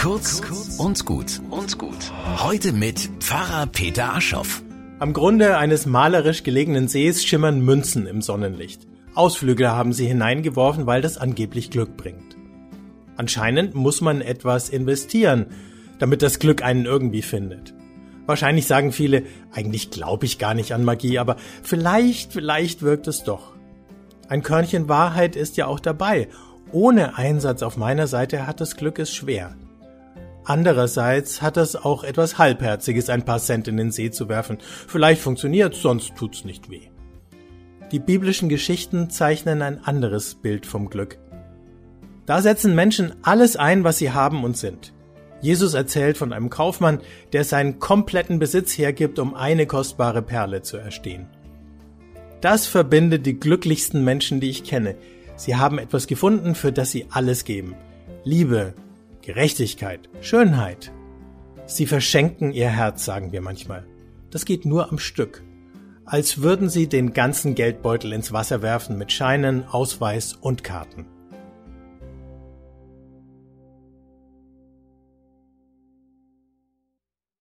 Kurz und gut und gut. Heute mit Pfarrer Peter Aschoff. Am Grunde eines malerisch gelegenen Sees schimmern Münzen im Sonnenlicht. Ausflügler haben sie hineingeworfen, weil das angeblich Glück bringt. Anscheinend muss man etwas investieren, damit das Glück einen irgendwie findet. Wahrscheinlich sagen viele, eigentlich glaube ich gar nicht an Magie, aber vielleicht, vielleicht wirkt es doch. Ein Körnchen Wahrheit ist ja auch dabei. Ohne Einsatz auf meiner Seite hat das Glück es schwer. Andererseits hat es auch etwas Halbherziges, ein paar Cent in den See zu werfen. Vielleicht funktioniert, sonst tut's nicht weh. Die biblischen Geschichten zeichnen ein anderes Bild vom Glück. Da setzen Menschen alles ein, was sie haben und sind. Jesus erzählt von einem Kaufmann, der seinen kompletten Besitz hergibt, um eine kostbare Perle zu erstehen. Das verbindet die glücklichsten Menschen, die ich kenne. Sie haben etwas gefunden, für das sie alles geben. Liebe, Gerechtigkeit, Schönheit. Sie verschenken ihr Herz, sagen wir manchmal. Das geht nur am Stück. Als würden sie den ganzen Geldbeutel ins Wasser werfen mit Scheinen, Ausweis und Karten.